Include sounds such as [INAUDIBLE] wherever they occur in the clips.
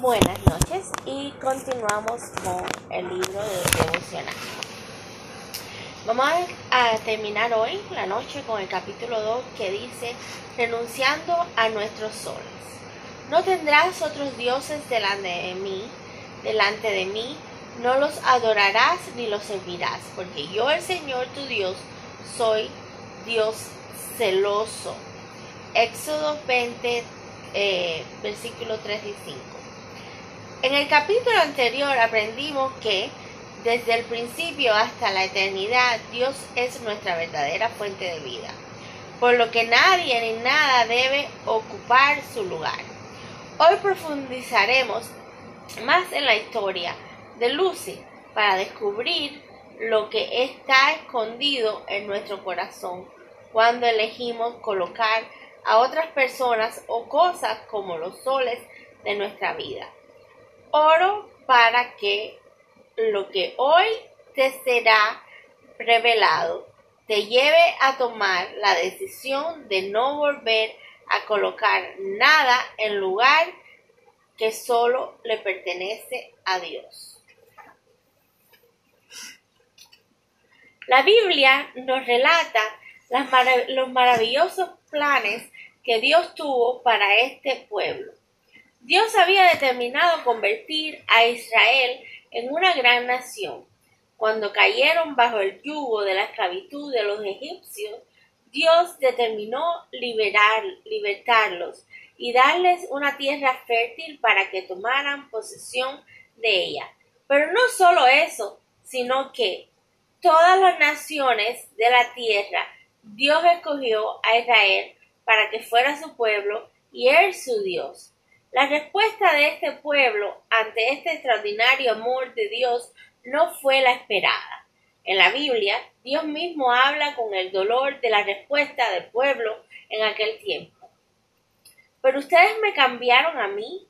Buenas noches y continuamos con el libro de devocional. Vamos a terminar hoy la noche con el capítulo 2 que dice renunciando a nuestros soles. No tendrás otros dioses delante de mí, delante de mí, no los adorarás ni los servirás, porque yo el Señor tu Dios soy Dios celoso. Éxodo 20, eh, versículo 3 y 5. En el capítulo anterior aprendimos que desde el principio hasta la eternidad Dios es nuestra verdadera fuente de vida, por lo que nadie ni nada debe ocupar su lugar. Hoy profundizaremos más en la historia de Lucy para descubrir lo que está escondido en nuestro corazón cuando elegimos colocar a otras personas o cosas como los soles de nuestra vida. Oro para que lo que hoy te será revelado te lleve a tomar la decisión de no volver a colocar nada en lugar que solo le pertenece a Dios. La Biblia nos relata los maravillosos planes que Dios tuvo para este pueblo. Dios había determinado convertir a Israel en una gran nación. Cuando cayeron bajo el yugo de la esclavitud de los egipcios, Dios determinó liberar, libertarlos y darles una tierra fértil para que tomaran posesión de ella. Pero no solo eso, sino que todas las naciones de la tierra Dios escogió a Israel para que fuera su pueblo y él su Dios. La respuesta de este pueblo ante este extraordinario amor de Dios no fue la esperada. En la Biblia, Dios mismo habla con el dolor de la respuesta del pueblo en aquel tiempo. Pero ustedes me cambiaron a mí,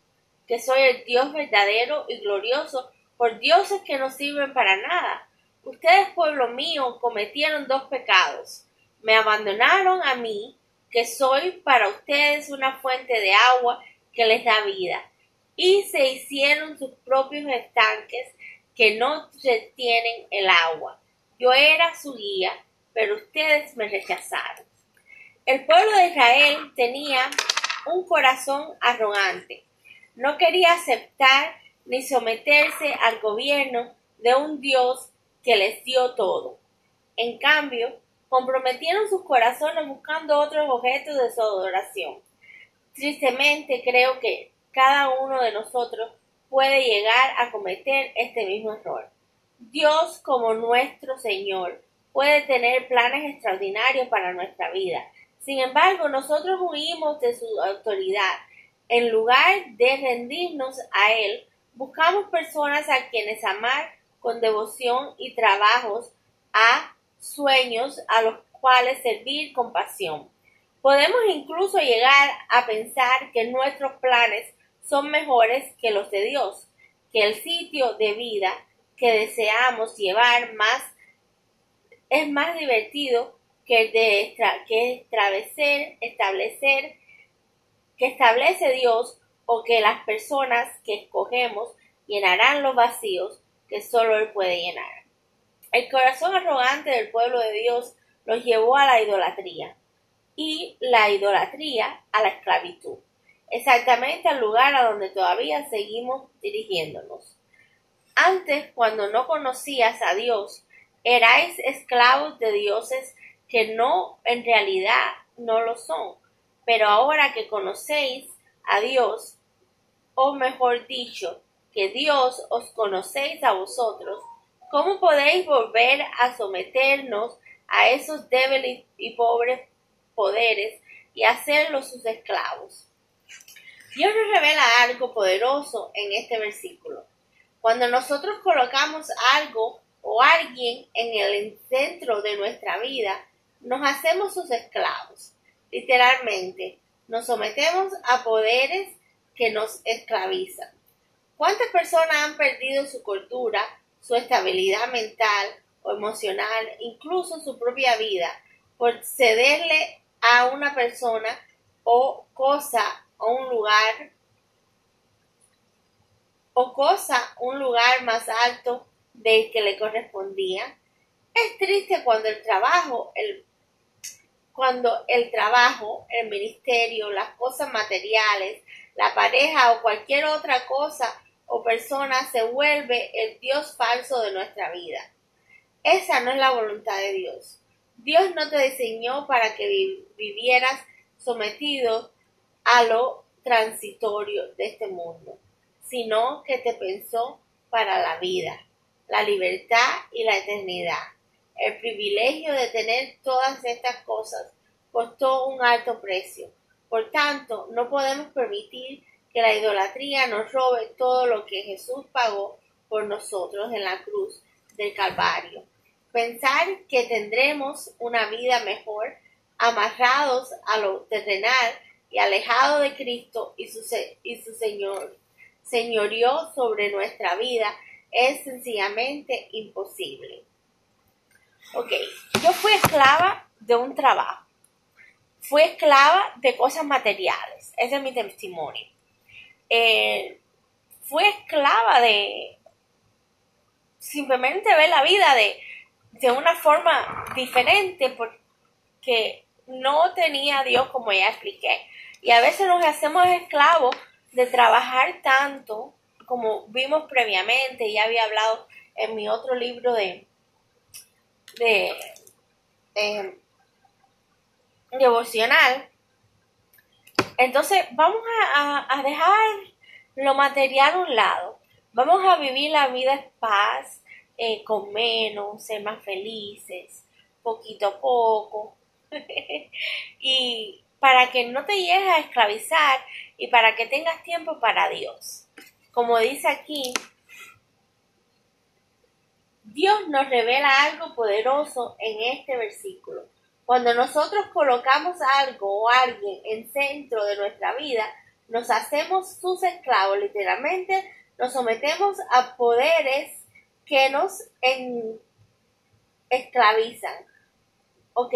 que soy el Dios verdadero y glorioso, por dioses que no sirven para nada. Ustedes, pueblo mío, cometieron dos pecados. Me abandonaron a mí, que soy para ustedes una fuente de agua que les da vida, y se hicieron sus propios estanques que no retienen el agua. Yo era su guía, pero ustedes me rechazaron. El pueblo de Israel tenía un corazón arrogante. No quería aceptar ni someterse al gobierno de un Dios que les dio todo. En cambio, comprometieron sus corazones buscando otros objetos de su adoración. Tristemente creo que cada uno de nosotros puede llegar a cometer este mismo error. Dios como nuestro Señor puede tener planes extraordinarios para nuestra vida. Sin embargo, nosotros huimos de su autoridad. En lugar de rendirnos a Él, buscamos personas a quienes amar con devoción y trabajos, a sueños a los cuales servir con pasión. Podemos incluso llegar a pensar que nuestros planes son mejores que los de Dios, que el sitio de vida que deseamos llevar más es más divertido que el de que establecer, establecer que establece Dios o que las personas que escogemos llenarán los vacíos que solo Él puede llenar. El corazón arrogante del pueblo de Dios los llevó a la idolatría y la idolatría a la esclavitud, exactamente al lugar a donde todavía seguimos dirigiéndonos. Antes, cuando no conocías a Dios, erais esclavos de dioses que no en realidad no lo son, pero ahora que conocéis a Dios, o mejor dicho, que Dios os conocéis a vosotros, ¿cómo podéis volver a someternos a esos débiles y pobres poderes y hacerlos sus esclavos. Dios nos revela algo poderoso en este versículo. Cuando nosotros colocamos algo o alguien en el centro de nuestra vida, nos hacemos sus esclavos. Literalmente, nos sometemos a poderes que nos esclavizan. ¿Cuántas personas han perdido su cultura, su estabilidad mental o emocional, incluso su propia vida, por cederle a una persona o cosa o un lugar o cosa un lugar más alto del que le correspondía. Es triste cuando el trabajo, el, cuando el trabajo, el ministerio, las cosas materiales, la pareja o cualquier otra cosa o persona se vuelve el Dios falso de nuestra vida. Esa no es la voluntad de Dios. Dios no te diseñó para que vivieras sometido a lo transitorio de este mundo, sino que te pensó para la vida, la libertad y la eternidad. El privilegio de tener todas estas cosas costó un alto precio. Por tanto, no podemos permitir que la idolatría nos robe todo lo que Jesús pagó por nosotros en la cruz del Calvario. Pensar que tendremos una vida mejor amarrados a lo terrenal y alejados de Cristo y su, y su Señor, señorío sobre nuestra vida es sencillamente imposible. Ok, yo fui esclava de un trabajo. Fui esclava de cosas materiales. Ese es mi testimonio. Eh, fui esclava de simplemente ver la vida de, de una forma diferente porque no tenía a Dios como ya expliqué. Y a veces nos hacemos esclavos de trabajar tanto como vimos previamente, ya había hablado en mi otro libro de, de, devocional. Entonces vamos a, dejar lo material a un lado. Vamos a vivir la vida en paz, eh, con menos, ser más felices, poquito a poco. [LAUGHS] y para que no te llegues a esclavizar y para que tengas tiempo para Dios. Como dice aquí, Dios nos revela algo poderoso en este versículo. Cuando nosotros colocamos algo o alguien en centro de nuestra vida, nos hacemos sus esclavos, literalmente nos sometemos a poderes que nos esclavizan. Ok,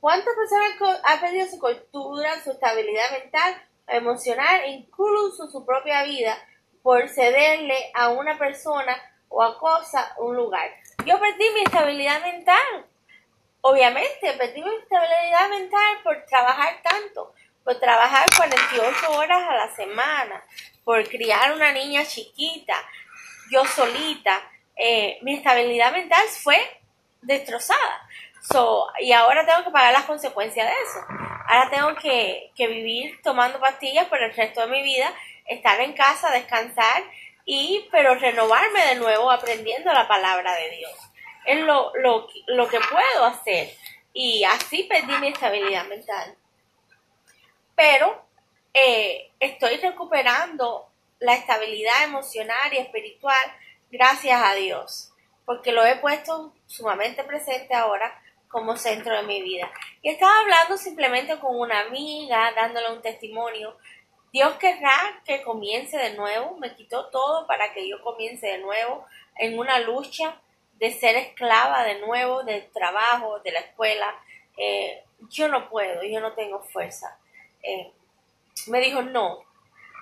¿Cuántas personas han perdido su cultura, su estabilidad mental, emocional incluso su propia vida por cederle a una persona o a cosa un lugar? Yo perdí mi estabilidad mental. Obviamente, perdí mi estabilidad mental por trabajar tanto, por trabajar 48 horas a la semana, por criar una niña chiquita, yo solita. Eh, mi estabilidad mental fue destrozada. So, y ahora tengo que pagar las consecuencias de eso. Ahora tengo que, vivir tomando pastillas por el resto de mi vida, estar en casa, descansar y pero renovarme de nuevo aprendiendo la palabra de Dios. Es lo, lo, lo que puedo hacer. Y así perdí mi estabilidad mental. Pero eh, estoy recuperando la estabilidad emocional y espiritual gracias a Dios. Porque lo he puesto sumamente presente ahora como centro de mi vida. Y estaba hablando simplemente con una amiga, dándole un testimonio. Dios querrá que comience de nuevo, me quitó todo para que yo comience de nuevo en una lucha de ser esclava de nuevo del trabajo, de la escuela. Eh, yo no puedo, yo no tengo fuerza. Eh, me dijo, no,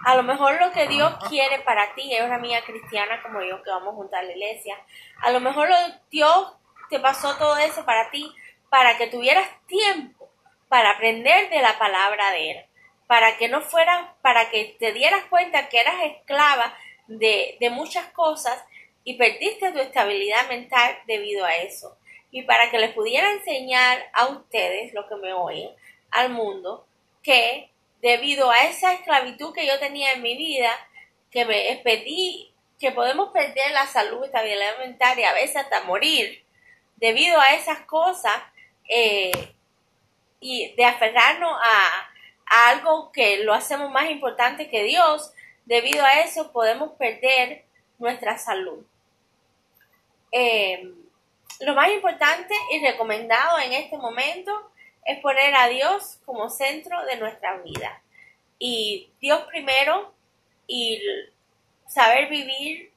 a lo mejor lo que Dios quiere para ti, es una amiga cristiana como yo que vamos junto a la iglesia, a lo mejor lo, Dios te pasó todo eso para ti, para que tuvieras tiempo para aprender de la palabra de Él, para que no fueras, para que te dieras cuenta que eras esclava de, de muchas cosas y perdiste tu estabilidad mental debido a eso. Y para que les pudiera enseñar a ustedes, lo que me oyen, al mundo, que debido a esa esclavitud que yo tenía en mi vida, que me pedí que podemos perder la salud, estabilidad y a veces hasta morir, debido a esas cosas eh, y de aferrarnos a, algo que lo hacemos más importante que Dios, debido a eso podemos perder nuestra salud. Eh, lo más importante y recomendado en este momento es poner a Dios como centro de nuestra vida. Y Dios primero y saber vivir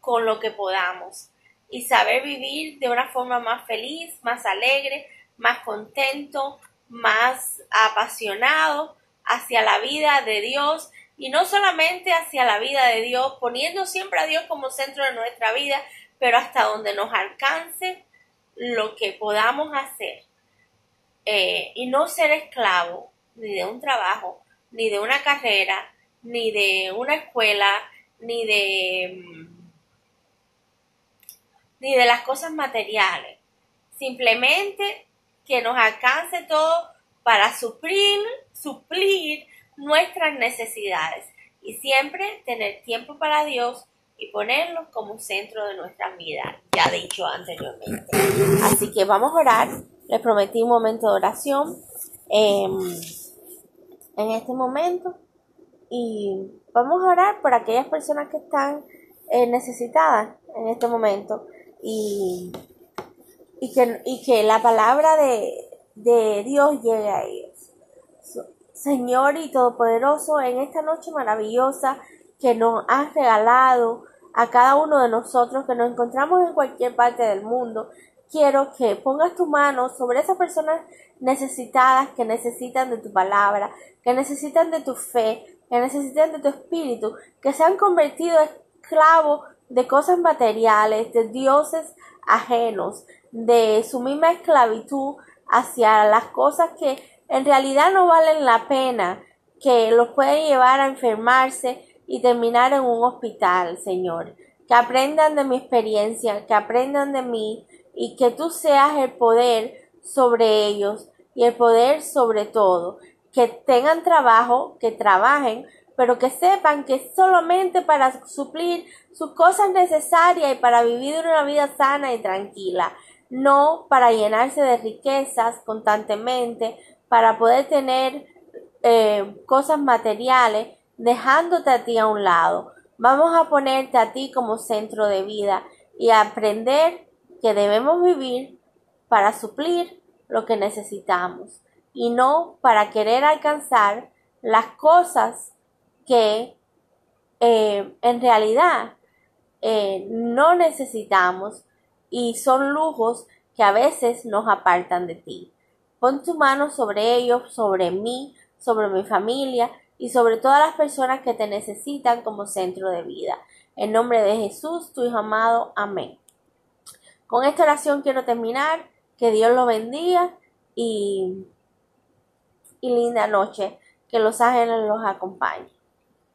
con lo que podamos. Y saber vivir de una forma más feliz, más alegre, más contento, más apasionado hacia la vida de Dios. Y no solamente hacia la vida de Dios, poniendo siempre a Dios como centro de nuestra vida, pero hasta donde nos alcance lo que podamos hacer eh, y no ser esclavo ni de un trabajo, ni de una carrera, ni de una escuela, ni de mm, ni de las cosas materiales. Simplemente que nos alcance todo para suplir, suplir nuestras necesidades y siempre tener tiempo para Dios y ponerlo como centro de nuestra vida, ya dicho anteriormente. Así que vamos a orar. Les prometí un momento de oración em, en este momento y vamos a orar por aquellas personas que están eh, necesitadas en este momento y, y, que, y que la palabra de, de Dios llegue a ellos. Señor y Todopoderoso, en esta noche maravillosa que nos has regalado a cada uno de nosotros que nos encontramos en cualquier parte del mundo, quiero que pongas tu mano sobre esas personas necesitadas que necesitan de tu palabra, que necesitan de tu fe, que necesitan de tu espíritu, que se han convertido esclavos de cosas materiales, de dioses ajenos, de su misma esclavitud hacia las cosas que en realidad no valen la pena, que los pueden llevar a enfermarse y terminar en un hospital, Señor. Que aprendan de mi experiencia, que aprendan de mí y que tú seas el poder sobre ellos y el poder sobre todo. Que tengan trabajo, que trabajen, pero que sepan que solamente para suplir sus cosas necesarias y para vivir una vida sana y tranquila, no para llenarse de riquezas constantemente, para poder tener eh, cosas materiales, dejándote a ti a un lado. Vamos a ponerte a ti como centro de vida y aprender que debemos vivir para suplir lo que necesitamos y no para querer alcanzar las cosas que eh, en realidad eh, no necesitamos y son lujos que a veces nos apartan de ti. Pon tu mano sobre ellos, sobre mí, sobre mi familia y sobre todas las personas que te necesitan como centro de vida. En nombre de Jesús, tu Hijo amado. Amén. Con esta oración quiero terminar. Que Dios lo bendiga y, y linda noche. Que los ángeles los acompañen.